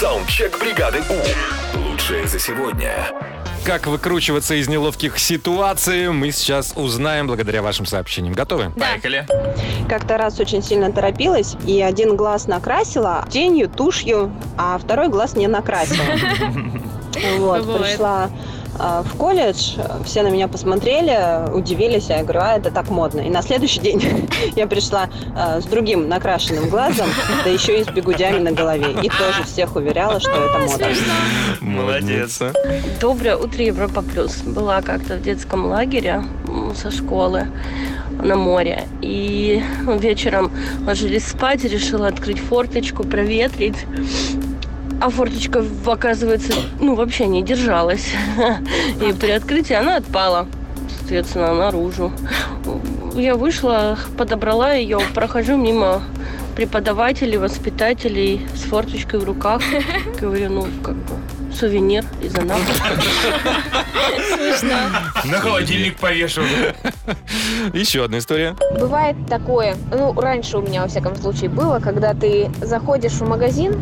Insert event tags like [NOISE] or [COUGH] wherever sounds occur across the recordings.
Саундчек бригады У. Лучшее за сегодня. Как выкручиваться из неловких ситуаций, мы сейчас узнаем благодаря вашим сообщениям. Готовы? Поехали. Как-то раз очень сильно торопилась, и один глаз накрасила тенью, тушью, а второй глаз не накрасила. [LAUGHS] Вот, пришла в колледж, все на меня посмотрели, удивились, я говорю, а это так модно. И на следующий день [LAUGHS] я пришла а, с другим накрашенным глазом, да еще и с бегудями на голове. И тоже всех уверяла, что это мода. Молодец. Доброе утро, Европа Плюс. Была как-то в детском лагере со школы на море. И вечером ложились спать, решила открыть форточку, проветрить. А форточка, оказывается, ну, вообще не держалась. [LAUGHS] И при открытии она отпала, соответственно, наружу. Я вышла, подобрала ее, прохожу мимо преподавателей, воспитателей с форточкой в руках. [LAUGHS] Говорю, ну, как бы, сувенир из Анапы. На холодильник повешу. Еще одна история. Бывает такое, ну, раньше у меня, во всяком случае, было, когда ты заходишь в магазин,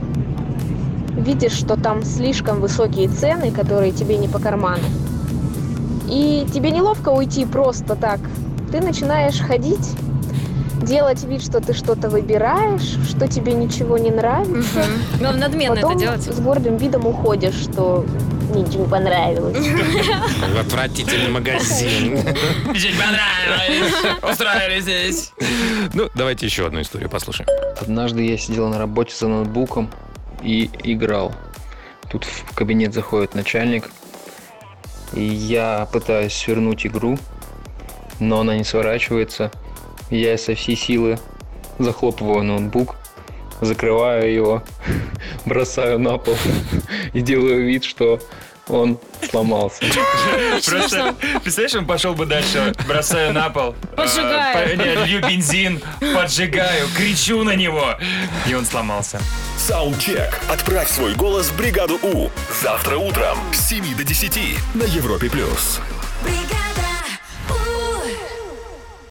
видишь, что там слишком высокие цены, которые тебе не по карману. И тебе неловко уйти просто так. Ты начинаешь ходить, делать вид, что ты что-то выбираешь, что тебе ничего не нравится. Главное, надменно это Потом делать. с гордым видом уходишь, что ничего не понравилось. [LAUGHS] Отвратительный магазин. Жить понравилось. Устраивались здесь. Ну, давайте еще одну историю послушаем. Однажды я сидел на работе за ноутбуком и играл. Тут в кабинет заходит начальник, и я пытаюсь свернуть игру, но она не сворачивается. Я со всей силы захлопываю ноутбук, закрываю его, [LAUGHS] бросаю на пол [LAUGHS] и делаю вид, что он сломался. Просто, представляешь, он пошел бы дальше, бросаю на пол. Поджигаю. э, по- не, лью бензин, поджигаю, кричу на него. И он сломался. Саундчек. Отправь свой голос в бригаду У. Завтра утром с 7 до 10 на Европе+. плюс. бригада.